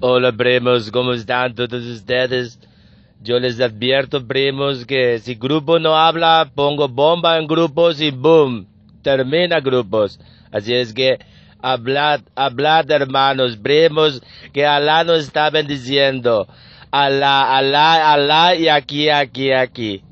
Hola primos, ¿cómo están todos ustedes? Yo les advierto primos que si grupo no habla, pongo bomba en grupos y boom, termina grupos. Así es que hablad, hablad hermanos, primos, que Alá nos está bendiciendo. Alá, Alá, Alá y aquí, aquí, aquí.